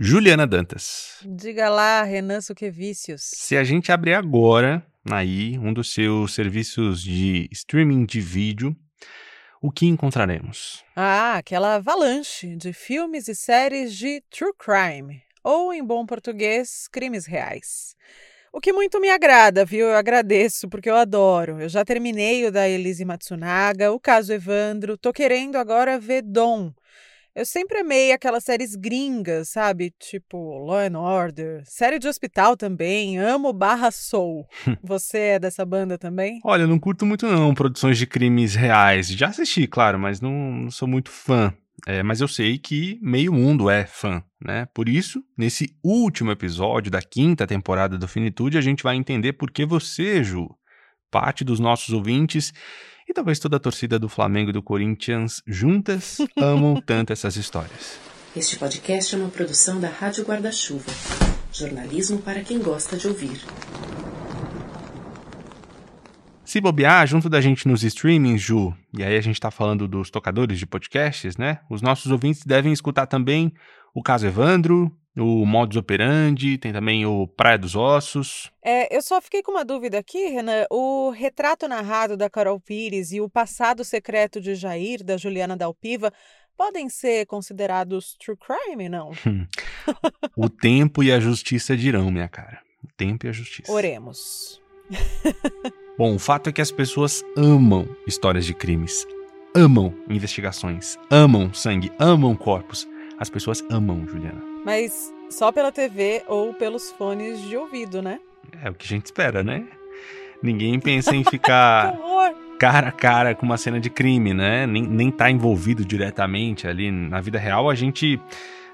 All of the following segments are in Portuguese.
Juliana Dantas. Diga lá, Renan Suquevicius. Se a gente abrir agora aí um dos seus serviços de streaming de vídeo, o que encontraremos? Ah, aquela avalanche de filmes e séries de true crime, ou em bom português, crimes reais. O que muito me agrada, viu? Eu agradeço, porque eu adoro. Eu já terminei o da Elise Matsunaga, o caso Evandro, tô querendo agora ver Dom, eu sempre amei aquelas séries gringas, sabe? Tipo Law and Order, série de hospital também, amo Barra Soul. Você é dessa banda também? Olha, eu não curto muito não produções de crimes reais. Já assisti, claro, mas não, não sou muito fã. É, mas eu sei que meio mundo é fã, né? Por isso, nesse último episódio da quinta temporada do Finitude, a gente vai entender por que você, Ju, parte dos nossos ouvintes e talvez toda a torcida do Flamengo e do Corinthians juntas amam tanto essas histórias. Este podcast é uma produção da Rádio Guarda-Chuva. Jornalismo para quem gosta de ouvir. Se bobear, junto da gente nos streamings, Ju, e aí a gente tá falando dos tocadores de podcasts, né? Os nossos ouvintes devem escutar também o caso Evandro, o modus operandi, tem também o Praia dos Ossos. É, eu só fiquei com uma dúvida aqui, Renan. O retrato narrado da Carol Pires e o passado secreto de Jair, da Juliana Dalpiva, podem ser considerados true crime, não? o tempo e a justiça dirão, minha cara. O tempo e a justiça. Oremos. Bom, o fato é que as pessoas amam histórias de crimes, amam investigações, amam sangue, amam corpos. As pessoas amam, Juliana. Mas só pela TV ou pelos fones de ouvido, né? É o que a gente espera, né? Ninguém pensa em ficar cara a cara com uma cena de crime, né? Nem, nem tá envolvido diretamente ali na vida real. A gente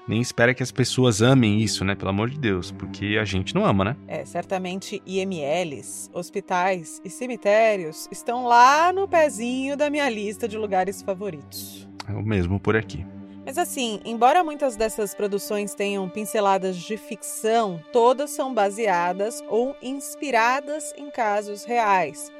nem espera que as pessoas amem isso, né? Pelo amor de Deus, porque a gente não ama, né? É, certamente IMLs, hospitais e cemitérios estão lá no pezinho da minha lista de lugares favoritos. É o mesmo por aqui. Mas assim, embora muitas dessas produções tenham pinceladas de ficção, todas são baseadas ou inspiradas em casos reais,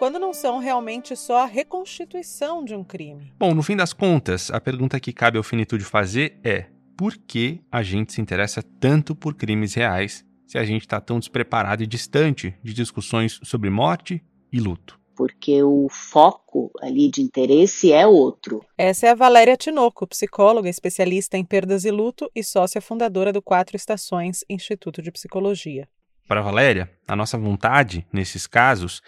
quando não são realmente só a reconstituição de um crime. Bom, no fim das contas, a pergunta que cabe ao Finitude fazer é: por que a gente se interessa tanto por crimes reais se a gente está tão despreparado e distante de discussões sobre morte e luto? Porque o foco ali de interesse é outro. Essa é a Valéria Tinoco, psicóloga, especialista em perdas e luto e sócia fundadora do Quatro Estações Instituto de Psicologia. Para Valéria, a nossa vontade, nesses casos,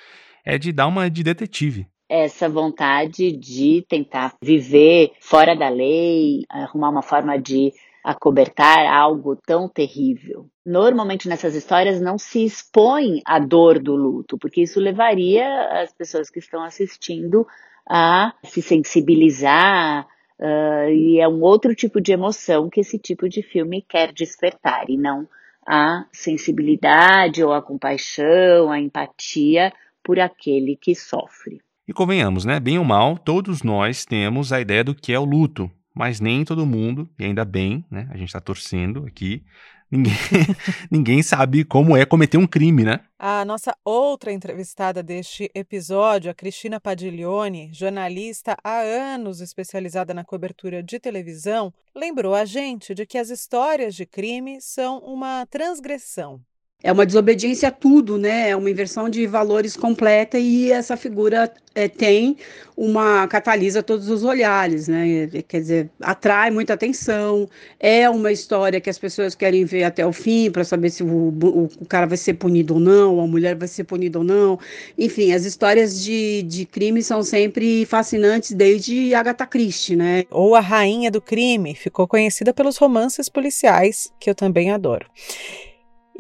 é de dar uma de detetive. Essa vontade de tentar viver fora da lei, arrumar uma forma de acobertar algo tão terrível. Normalmente nessas histórias não se expõe a dor do luto, porque isso levaria as pessoas que estão assistindo a se sensibilizar, uh, e é um outro tipo de emoção que esse tipo de filme quer despertar, e não a sensibilidade ou a compaixão, a empatia por aquele que sofre. E convenhamos, né? Bem ou mal, todos nós temos a ideia do que é o luto, mas nem todo mundo, e ainda bem, né? A gente está torcendo aqui. Ninguém, ninguém sabe como é cometer um crime, né? A nossa outra entrevistada deste episódio, a Cristina Padiglione, jornalista há anos especializada na cobertura de televisão, lembrou a gente de que as histórias de crime são uma transgressão é uma desobediência a tudo, né? É uma inversão de valores completa e essa figura é, tem uma catalisa todos os olhares, né? Quer dizer, atrai muita atenção. É uma história que as pessoas querem ver até o fim para saber se o, o, cara vai ser punido ou não, a mulher vai ser punida ou não. Enfim, as histórias de, de crime são sempre fascinantes desde Agatha Christie, né? Ou a rainha do crime ficou conhecida pelos romances policiais que eu também adoro.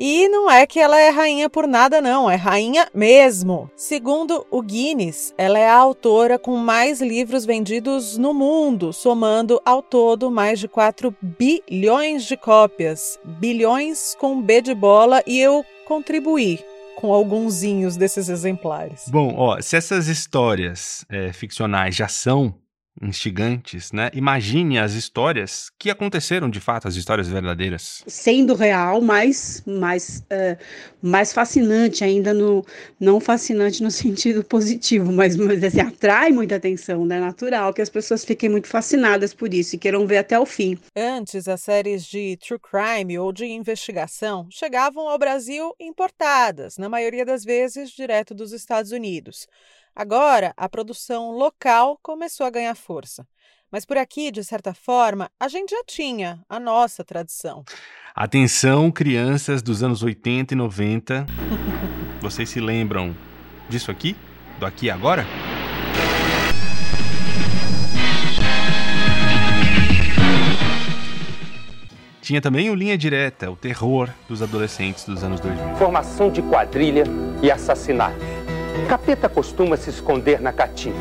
E não é que ela é rainha por nada, não, é rainha mesmo. Segundo o Guinness, ela é a autora com mais livros vendidos no mundo, somando ao todo mais de 4 bilhões de cópias. Bilhões com B de bola e eu contribuí com alguns desses exemplares. Bom, ó, se essas histórias é, ficcionais já são instigantes, né? Imagine as histórias que aconteceram de fato, as histórias verdadeiras. Sendo real, mais, mais, é, mais fascinante ainda no não fascinante no sentido positivo, mas, mas assim, atrai muita atenção, né? Natural que as pessoas fiquem muito fascinadas por isso e queiram ver até o fim. Antes, as séries de true crime ou de investigação chegavam ao Brasil importadas, na maioria das vezes direto dos Estados Unidos. Agora, a produção local começou a ganhar força. Mas por aqui, de certa forma, a gente já tinha a nossa tradição. Atenção, crianças dos anos 80 e 90. Vocês se lembram disso aqui? Do aqui e agora? Tinha também o Linha Direta, o terror dos adolescentes dos anos 2000. Formação de quadrilha e assassinatos. Capeta costuma se esconder na caatinga.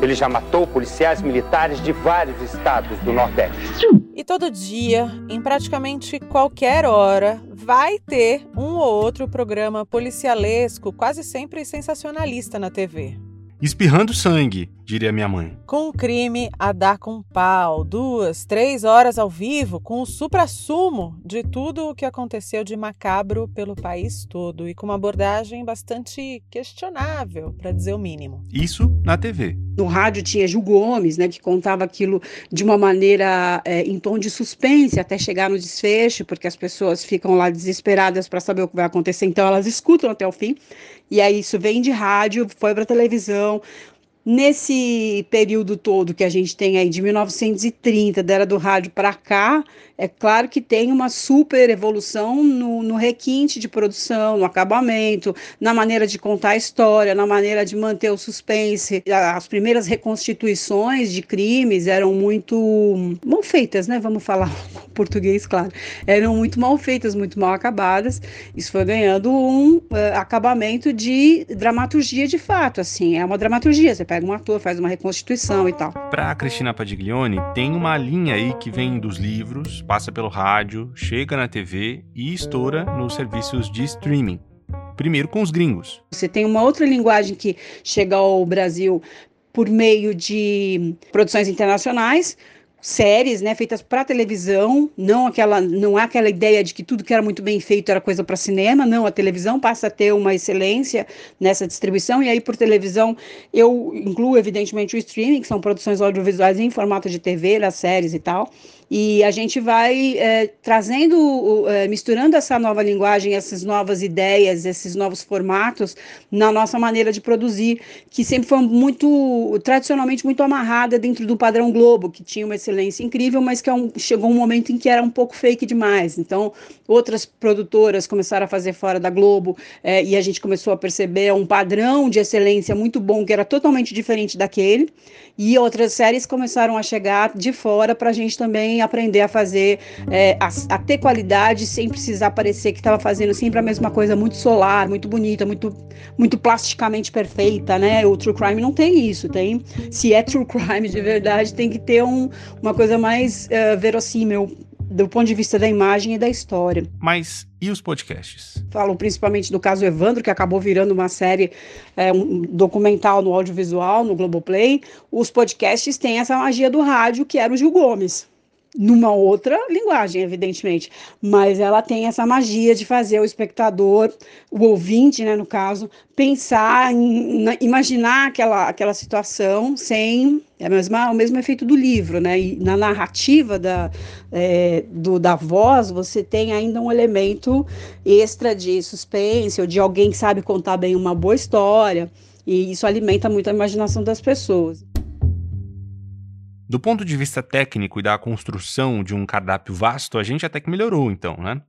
Ele já matou policiais militares de vários estados do Nordeste. E todo dia, em praticamente qualquer hora, vai ter um ou outro programa policialesco, quase sempre sensacionalista na TV. Espirrando sangue, diria minha mãe. Com o crime a dar com pau, duas, três horas ao vivo, com o supra-sumo de tudo o que aconteceu de macabro pelo país todo e com uma abordagem bastante questionável, para dizer o mínimo. Isso na TV. No rádio tinha Gil Gomes, né, que contava aquilo de uma maneira é, em tom de suspense até chegar no desfecho, porque as pessoas ficam lá desesperadas para saber o que vai acontecer, então elas escutam até o fim. E aí isso vem de rádio, foi para televisão. Então, Nesse período todo que a gente tem aí de 1930, da era do rádio para cá, é claro que tem uma super evolução no, no, requinte de produção, no acabamento, na maneira de contar a história, na maneira de manter o suspense. As primeiras reconstituições de crimes eram muito mal feitas, né? Vamos falar português, claro. Eram muito mal feitas, muito mal acabadas. Isso foi ganhando um uh, acabamento de dramaturgia de fato, assim. É uma dramaturgia. Você pega um ator, faz uma reconstituição e tal. Para Cristina Padiglione, tem uma linha aí que vem dos livros passa pelo rádio, chega na TV e estoura nos serviços de streaming. Primeiro com os gringos. Você tem uma outra linguagem que chega ao Brasil por meio de produções internacionais, séries, né, feitas para televisão, não aquela, não é aquela ideia de que tudo que era muito bem feito era coisa para cinema, não, a televisão passa a ter uma excelência nessa distribuição e aí por televisão eu incluo evidentemente o streaming, que são produções audiovisuais em formato de TV, as séries e tal. E a gente vai é, trazendo, é, misturando essa nova linguagem, essas novas ideias, esses novos formatos na nossa maneira de produzir, que sempre foi muito, tradicionalmente, muito amarrada dentro do padrão Globo, que tinha uma excelência incrível, mas que é um, chegou um momento em que era um pouco fake demais. Então, outras produtoras começaram a fazer fora da Globo é, e a gente começou a perceber um padrão de excelência muito bom, que era totalmente diferente daquele, e outras séries começaram a chegar de fora para a gente também aprender a fazer, é, a, a, ter qualidade sem precisar parecer que estava fazendo sempre a mesma coisa muito solar, muito bonita, muito, muito plasticamente perfeita, né? O true crime não tem isso, tem. Se é true crime de verdade, tem que ter um, uma coisa mais uh, verossímil do ponto de vista da imagem e da história. Mas e os podcasts? Falo principalmente do caso Evandro, que acabou virando uma série, é, um documental no audiovisual, no Globoplay. Os podcasts têm essa magia do rádio, que era o Gil Gomes numa outra linguagem, evidentemente, mas ela tem essa magia de fazer o espectador, o ouvinte, né, no caso, pensar, em, na, imaginar aquela, aquela situação sem é mesma, o mesmo efeito do livro, né? E na narrativa da, é, do, da voz, você tem ainda um elemento extra de suspense, ou de alguém que sabe contar bem uma boa história, e isso alimenta muito a imaginação das pessoas. Do ponto de vista técnico e da construção de um cardápio vasto, a gente até que melhorou, então, né?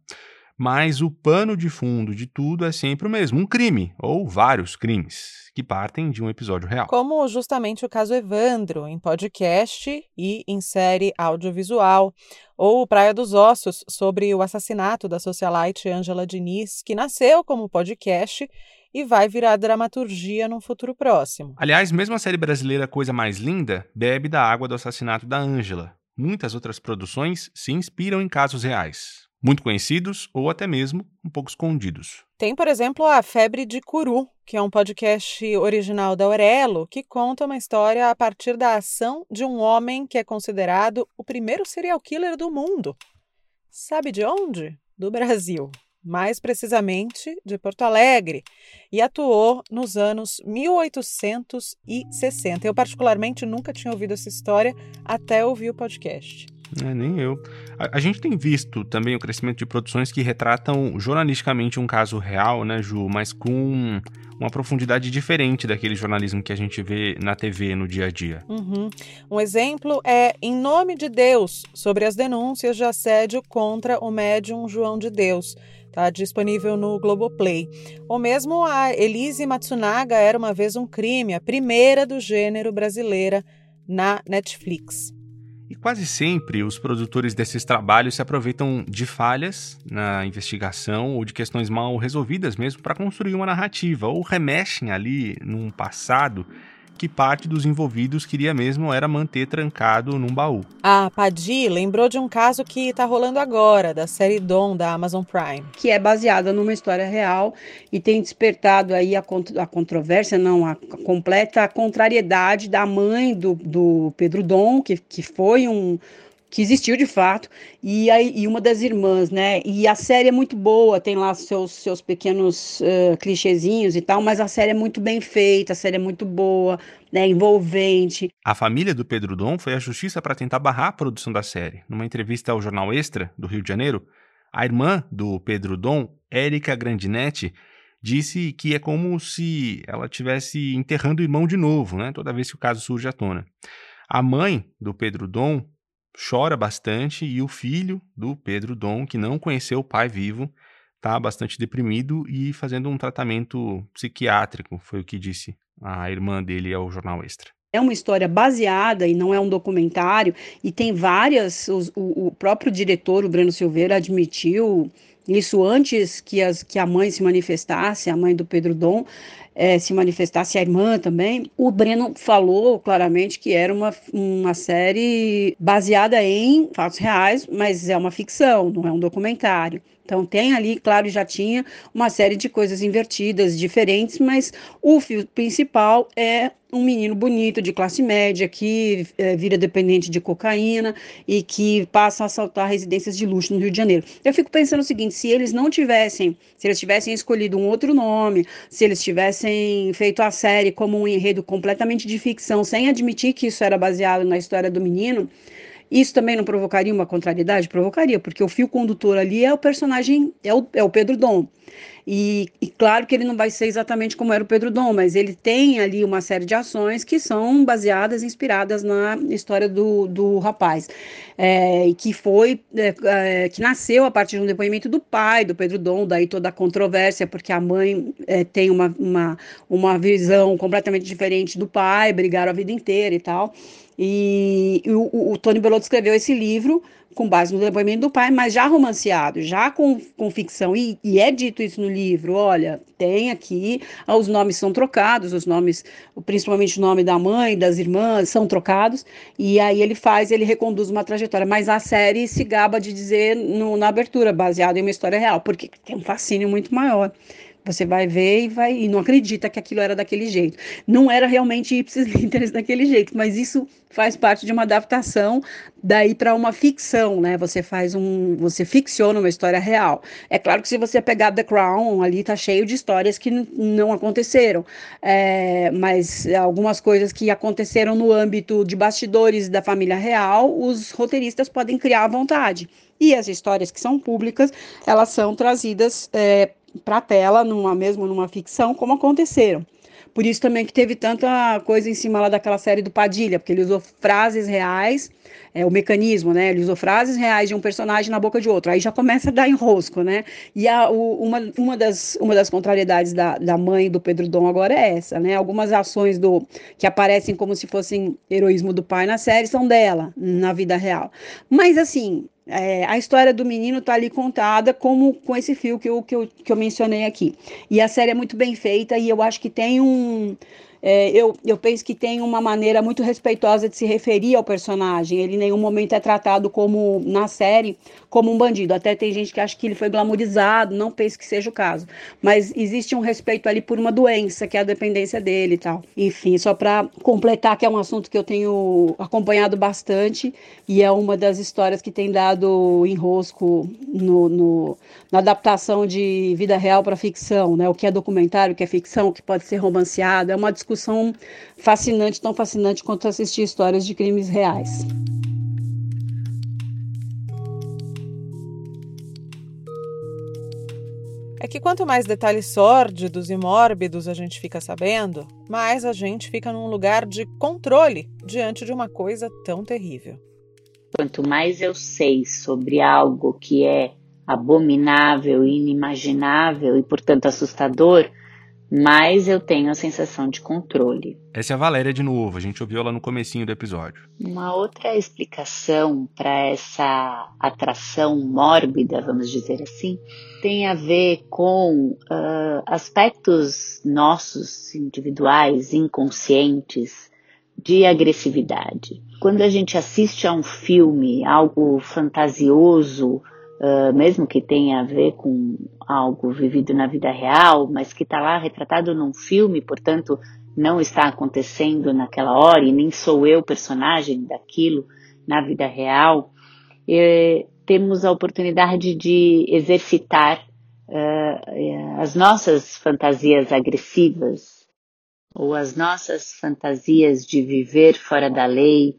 Mas o pano de fundo de tudo é sempre o mesmo: um crime, ou vários crimes, que partem de um episódio real. Como justamente o caso Evandro, em podcast e em série audiovisual, ou Praia dos Ossos, sobre o assassinato da socialite Angela Diniz, que nasceu como podcast e vai virar dramaturgia num futuro próximo. Aliás, mesmo a série brasileira Coisa Mais Linda bebe da água do assassinato da Ângela. Muitas outras produções se inspiram em casos reais. muito conhecidos ou até mesmo um pouco escondidos. Tem, por exemplo, a Febre de Curu, que é um podcast original da Aurelo, que conta uma história a partir da ação de um homem que é considerado o primeiro serial killer do mundo. Sabe de onde? Do Brasil. Mais precisamente de Porto Alegre, e atuou nos anos 1860. Eu, particularmente, nunca tinha ouvido essa história até ouvir o podcast. É, nem eu. A, a, gente tem visto também o crescimento de produções que retratam jornalisticamente um caso real, né, Ju, mas com uma profundidade diferente daquele jornalismo que a gente vê na TV no dia a dia. Uhum. Um exemplo é Em Nome de Deus, sobre as denúncias de assédio contra o médium João de Deus. Está disponível no Globoplay. Ou mesmo a Elise Matsunaga era uma vez um crime, a primeira do gênero brasileira na Netflix. E quase sempre os produtores desses trabalhos se aproveitam de falhas na investigação ou de questões mal resolvidas mesmo para construir uma narrativa, ou remexem ali num passado que parte dos envolvidos queria mesmo era manter trancado num baú. A Padi lembrou de um caso que está rolando agora, da série Dom da Amazon Prime. Que é baseada numa história real e tem despertado aí a, a controvérsia, não, a completa contrariedade da mãe do, do Pedro Dom, que, que foi um que existiu de fato, e, aí, e uma das irmãs, né? E a série é muito boa, tem lá seus, seus pequenos uh, clichêzinhos e tal, mas a série é muito bem feita, a série é muito boa, né? Envolvente. A família do Pedro Dom foi à justiça para tentar barrar a produção da série. Numa entrevista ao jornal Extra, do Rio de Janeiro, a irmã do Pedro Dom, Érica Grandinetti, disse que é como se ela estivesse enterrando o irmão de novo, né? Toda vez que o caso surge à tona. A mãe do Pedro Dom chora bastante e o filho do Pedro Dom, que não conheceu o pai vivo, está bastante deprimido e fazendo um tratamento psiquiátrico, foi o que disse a irmã dele ao Jornal Extra. É uma história baseada e não é um documentário, e tem várias. Os, o, o próprio diretor, o Breno Silveira, admitiu isso antes que, as, que a mãe se manifestasse, a mãe do Pedro Dom, é, se manifestasse a irmã também, o Breno falou claramente que era uma, uma série baseada em fatos reais, mas é uma ficção, não é um documentário. Então tem ali, claro, já tinha uma série de coisas invertidas, diferentes, mas o fio principal é um menino bonito de classe média que é, vira dependente de cocaína e que passa a assaltar residências de luxo no Rio de Janeiro. Eu fico pensando o seguinte: se eles não tivessem, se eles tivessem escolhido um outro nome, se eles tivessem feito a série como um enredo completamente de ficção, sem admitir que isso era baseado na história do menino, isso também não provocaria uma contrariedade? Provocaria, porque o fio condutor ali é o personagem, é o, é o Pedro Dom. E, e, claro que ele não vai ser exatamente como era o Pedro Dom, mas ele tem ali uma série de ações que são baseadas, inspiradas na história do, do rapaz. É, que foi, é, é, que nasceu a partir de um depoimento do pai do Pedro Dom, daí toda a controvérsia, porque a mãe é, tem uma, uma, uma visão completamente diferente do pai, brigaram a vida inteira e tal. E, o, o Tony Belotto escreveu esse livro com base no depoimento do pai, mas já romanceado, já com, com ficção, e, e, é dito isso no livro, olha, tem aqui, os nomes são trocados, os nomes, principalmente o nome da mãe, das irmãs, são trocados, e aí ele faz, ele reconduz uma trajetória, mas a série se gaba de dizer no, na abertura, baseado em uma história real, porque tem um fascínio muito maior. Você vai ver e vai e não acredita que aquilo era daquele jeito. Não era realmente ipsis literis daquele jeito, mas isso faz parte de uma adaptação daí para uma ficção, né? Você faz um, você ficciona uma história real. É claro que se você pegar The Crown, ali tá cheio de histórias que não aconteceram, é, mas algumas coisas que aconteceram no âmbito de bastidores da família real, os roteiristas podem criar à vontade. E as histórias que são públicas, elas são trazidas é, para a tela, numa, mesmo numa ficção, como aconteceram. Por isso também que teve tanta coisa em cima lá daquela série do Padilha, porque ele usou frases reais, é o mecanismo, né? Ele usou frases reais de um personagem na boca de outro. Aí já começa a dar enrosco, né? E a, o, uma, uma, das, uma das contrariedades da, da mãe do Pedro Dom agora é essa, né? Algumas ações do que aparecem como se fossem heroísmo do pai na série são dela, na vida real. Mas assim, é, a história do menino está ali contada como com esse fio que eu, que, eu, que eu mencionei aqui. E a série é muito bem feita e eu acho que tem um. É, eu, eu penso que tem uma maneira muito respeitosa de se referir ao personagem. Ele em nenhum momento é tratado como, na série, como um bandido. Até tem gente que acha que ele foi glamourizado, não penso que seja o caso. Mas existe um respeito ali por uma doença, que é a dependência dele e tal. Enfim, só para completar, que é um assunto que eu tenho acompanhado bastante e é uma das histórias que tem dado enrosco no, no na adaptação de vida real para ficção, né? O que é documentário, o que é ficção, o que pode ser romanceado. É uma discussão fascinante, tão fascinante quanto assistir histórias de crimes reais. É que quanto mais detalhes sórdidos e mórbidos a gente fica sabendo, mais a gente fica num lugar de controle diante de uma coisa tão terrível. Quanto mais eu sei sobre algo que é abominável, inimaginável e, portanto, assustador, mais eu tenho a sensação de controle. Essa é a Valéria de novo, a gente ouviu ela no comecinho do episódio. Uma outra explicação para essa atração mórbida, vamos dizer assim, tem a ver com uh, aspectos nossos, individuais, inconscientes, de agressividade. Quando a gente assiste a um filme, algo fantasioso, uh, mesmo que tenha a ver com algo vivido na vida real, mas que está lá retratado num filme, portanto, não está acontecendo naquela hora e nem sou eu personagem daquilo na vida real, eh, temos a oportunidade de exercitar uh, as nossas fantasias agressivas ou as nossas fantasias de viver fora da lei,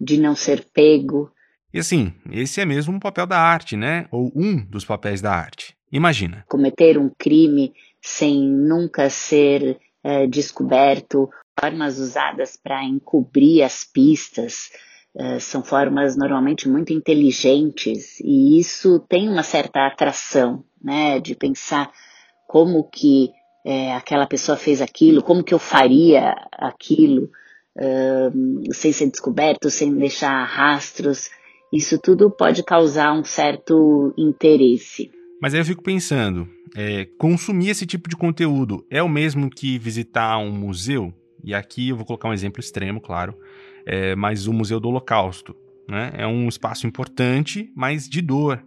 de não ser pego, e assim, esse é mesmo o papel da arte, né? Ou um dos papéis da arte. Imagina. Cometer um crime sem nunca ser é, descoberto, formas usadas para encobrir as pistas, é, são formas normalmente muito inteligentes e isso tem uma certa atração, né? De pensar como que é, aquela pessoa fez aquilo, como que eu faria aquilo, sem ser descoberto, sem deixar rastros. Isso tudo pode causar um certo interesse. Mas aí eu fico pensando, é, consumir esse tipo de conteúdo é o mesmo que visitar um museu? E aqui eu vou colocar um exemplo extremo, claro, é, mas o Museu do Holocausto. Né? É um espaço importante, mas de dor.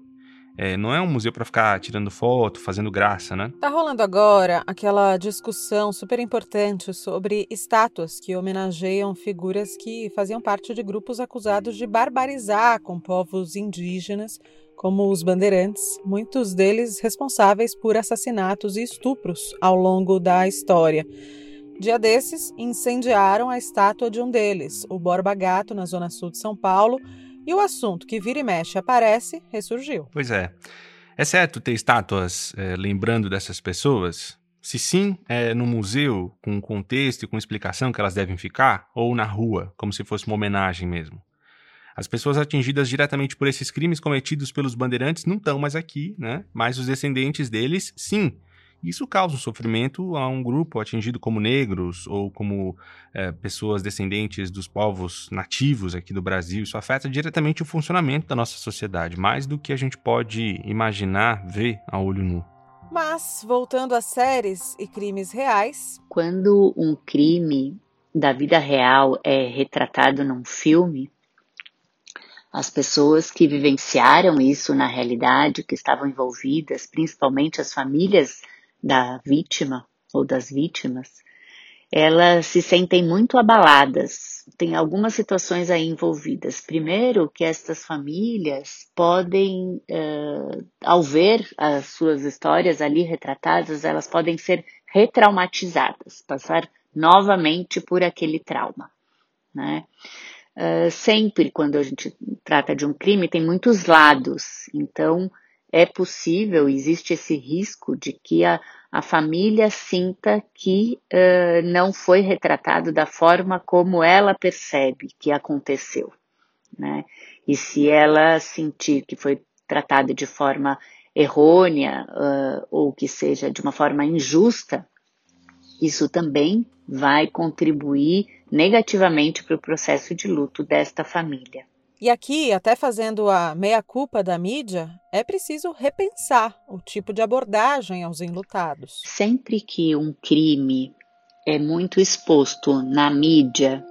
É, não é um museu para ficar tirando foto, fazendo graça, né? Tá rolando agora aquela discussão super importante sobre estátuas que homenageiam figuras que faziam parte de grupos acusados de barbarizar com povos indígenas, como os bandeirantes, muitos deles responsáveis por assassinatos e estupros ao longo da história. Dia desses, incendiaram a estátua de um deles, o Borba Gato, na zona sul de São Paulo e o assunto que vira e mexe aparece ressurgiu. Pois é. É certo ter estátuas é, lembrando dessas pessoas? Se sim, é no museu, com contexto e com explicação que elas devem ficar, ou na rua, como se fosse uma homenagem mesmo? As pessoas atingidas diretamente por esses crimes cometidos pelos bandeirantes não estão mais aqui, né? Mas os descendentes deles, sim, isso causa um sofrimento a um grupo atingido como negros ou como é, pessoas descendentes dos povos nativos aqui do Brasil. Isso afeta diretamente o funcionamento da nossa sociedade, mais do que a gente pode imaginar ver a olho nu. Mas, voltando às séries e crimes reais. Quando um crime da vida real é retratado num filme, as pessoas que vivenciaram isso na realidade, que estavam envolvidas, principalmente as famílias da vítima ou das vítimas, elas se sentem muito abaladas. Tem algumas situações aí envolvidas. Primeiro, que estas famílias podem, uh, ao ver as suas histórias ali retratadas, elas podem ser retraumatizadas, passar novamente por aquele trauma. Né? Uh, sempre quando a gente trata de um crime, tem muitos lados. Então, é possível, existe esse risco de que a, a família sinta que uh, não foi retratado da forma como ela percebe que aconteceu. Né? E se ela sentir que foi tratada de forma errônea uh, ou que seja de uma forma injusta, isso também vai contribuir negativamente para o processo de luto desta família. E aqui, até fazendo a meia-culpa da mídia, é preciso repensar o tipo de abordagem aos enlutados. Sempre que um crime é muito exposto na mídia,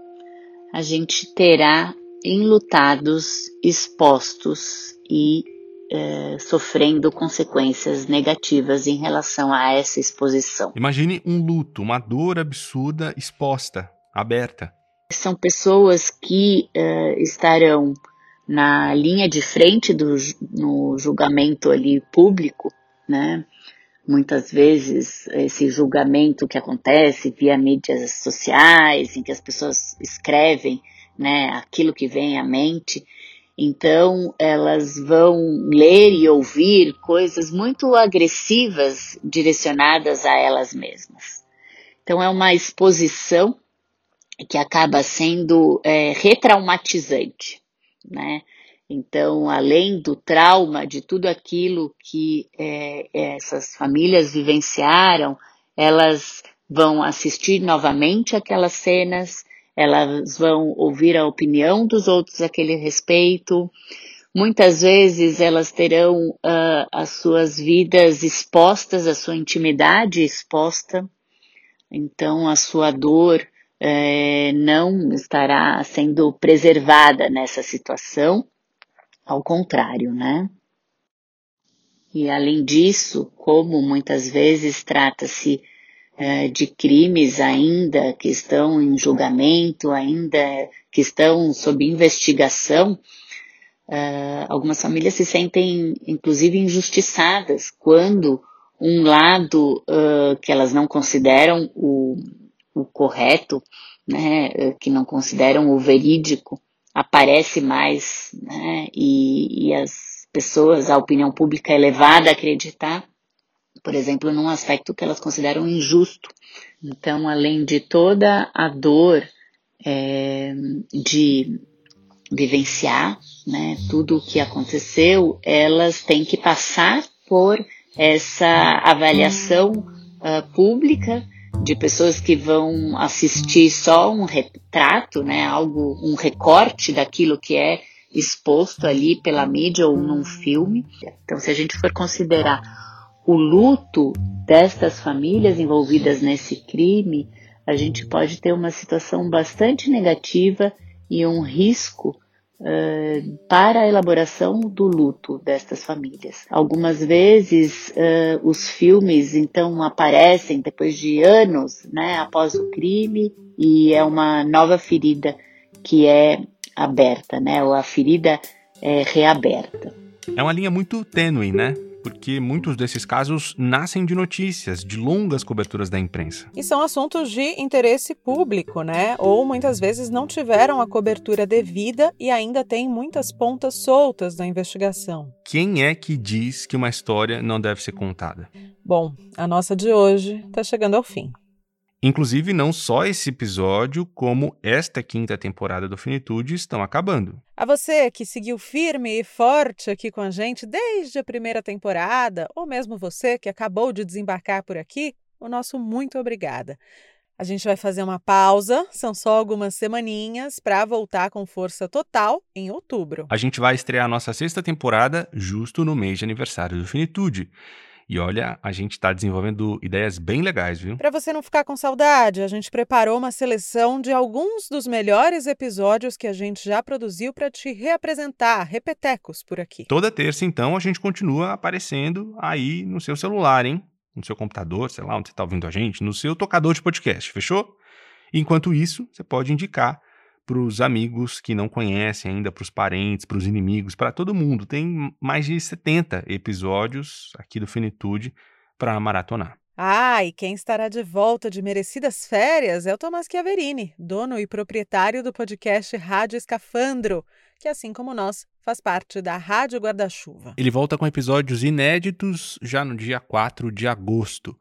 a gente terá enlutados expostos e é, sofrendo consequências negativas em relação a essa exposição. Imagine um luto, uma dor absurda exposta, aberta. São pessoas que é, estarão na linha de frente do no julgamento ali público, né? Muitas vezes esse julgamento que acontece via mídias sociais, em que as pessoas escrevem, né, aquilo que vem à mente, então, elas vão ler e ouvir coisas muito agressivas direcionadas a elas mesmas. Então, é uma exposição que acaba sendo é, retraumatizante, né? Então, além do trauma de tudo aquilo que é, essas famílias vivenciaram, elas vão assistir novamente aquelas cenas, elas vão ouvir a opinião dos outros a aquele respeito. Muitas vezes elas terão uh, as suas vidas expostas, a sua intimidade exposta, então a sua dor eh, não estará sendo preservada nessa situação, ao contrário, né? E além disso, como muitas vezes trata-se é, de crimes ainda que estão em julgamento, ainda que estão sob investigação, é, algumas famílias se sentem inclusive injustiçadas quando um lado uh, que elas não consideram o, o correto, né, que não consideram o verídico, aparece mais, né, e, e as pessoas, a opinião pública é levada a acreditar por exemplo, num aspecto que elas consideram injusto. Então, além de toda a dor é, de vivenciar né, tudo o que aconteceu, elas têm que passar por essa avaliação uh, pública de pessoas que vão assistir só um retrato, né, algo, um recorte daquilo que é exposto ali pela mídia ou num filme. Então, se a gente for considerar o luto destas famílias envolvidas nesse crime, a gente pode ter uma situação bastante negativa e um risco para a elaboração do luto destas famílias. Algumas vezes uh, os filmes então aparecem depois de anos, né, após o crime e é uma nova ferida que é aberta, né, ou a ferida é reaberta. É uma linha muito tênue, né? Porque muitos desses casos nascem de notícias, de longas coberturas da imprensa. E são assuntos de interesse público, né? Ou muitas vezes não tiveram a cobertura devida e ainda tem muitas pontas soltas na investigação. Quem é que diz que uma história não deve ser contada? Bom, a nossa de hoje está chegando ao fim. Inclusive, não só esse episódio, como esta quinta temporada do Finitude estão acabando. A você que seguiu firme e forte aqui com a gente desde a primeira temporada, ou mesmo você que acabou de desembarcar por aqui, o nosso muito obrigada. A gente vai fazer uma pausa, são só algumas semaninhas, para voltar com força total em outubro. A gente vai estrear a nossa sexta temporada justo no mês de aniversário do Finitude. E olha, a gente está desenvolvendo ideias bem legais, viu? Para você não ficar com saudade, a gente preparou uma seleção de alguns dos melhores episódios que a gente já produziu para te reapresentar, repetecos por aqui. Toda terça, então, a gente continua aparecendo aí no seu celular, hein? No seu computador, sei lá onde você está ouvindo a gente, no seu tocador de podcast, fechou? Enquanto isso, você pode indicar para os amigos que não conhecem ainda, para os parentes, para os inimigos, para todo mundo. Tem mais de 70 episódios aqui do Finitude para maratonar. Ah, e quem estará de volta de merecidas férias é o Tomás Chiaverini, dono e proprietário do podcast Rádio Escafandro, que, assim como nós, faz parte da Rádio Guarda-Chuva. Ele volta com episódios inéditos já no dia 4 de agosto.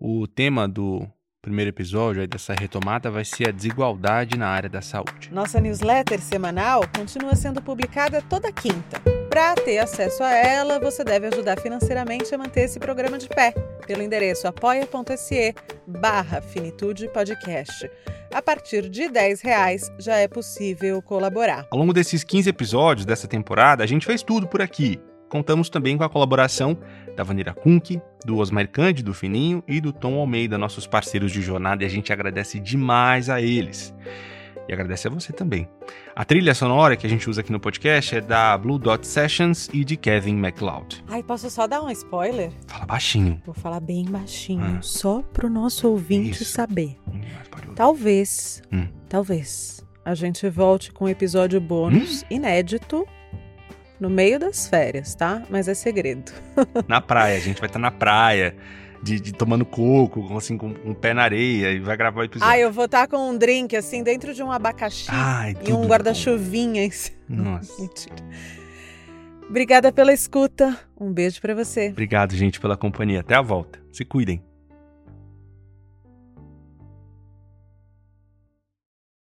O tema do primeiro episódio aí dessa retomada vai ser a desigualdade na área da saúde. Nossa newsletter semanal continua sendo publicada toda quinta. Para ter acesso a ela, você deve ajudar financeiramente a manter esse programa de pé, pelo endereço apoia.se barra Finitude Podcast. A partir de 10 reais já é possível colaborar. Ao longo desses 15 episódios dessa temporada, a gente fez tudo por aqui contamos também com a colaboração da Vanira Kunk, do Osmar Cândido, do Fininho e do Tom Almeida, nossos parceiros de jornada, e a gente agradece demais a eles. E agradece a você também. A trilha sonora que a gente usa aqui no podcast é da Blue Dot Sessions e de Kevin MacLeod. Ai, posso só dar um spoiler? Fala baixinho. Vou falar bem baixinho, Ah. só pro nosso ouvinte Isso. saber. Ouvir. Talvez, Hum. talvez, a gente volte com um episódio bônus Hum? inédito no meio das férias, tá? Mas é segredo. Na praia, a gente vai estar na praia, de, de tomando coco, assim, com um pé na areia, e vai gravar o episódio. Ah, eu vou estar com um drink assim dentro de um abacaxi Ai, e um guarda-chuvinha. Nossa. Mentira. Obrigada pela escuta. Um beijo pra você. Obrigado, gente, pela companhia. Até a volta. Se cuidem.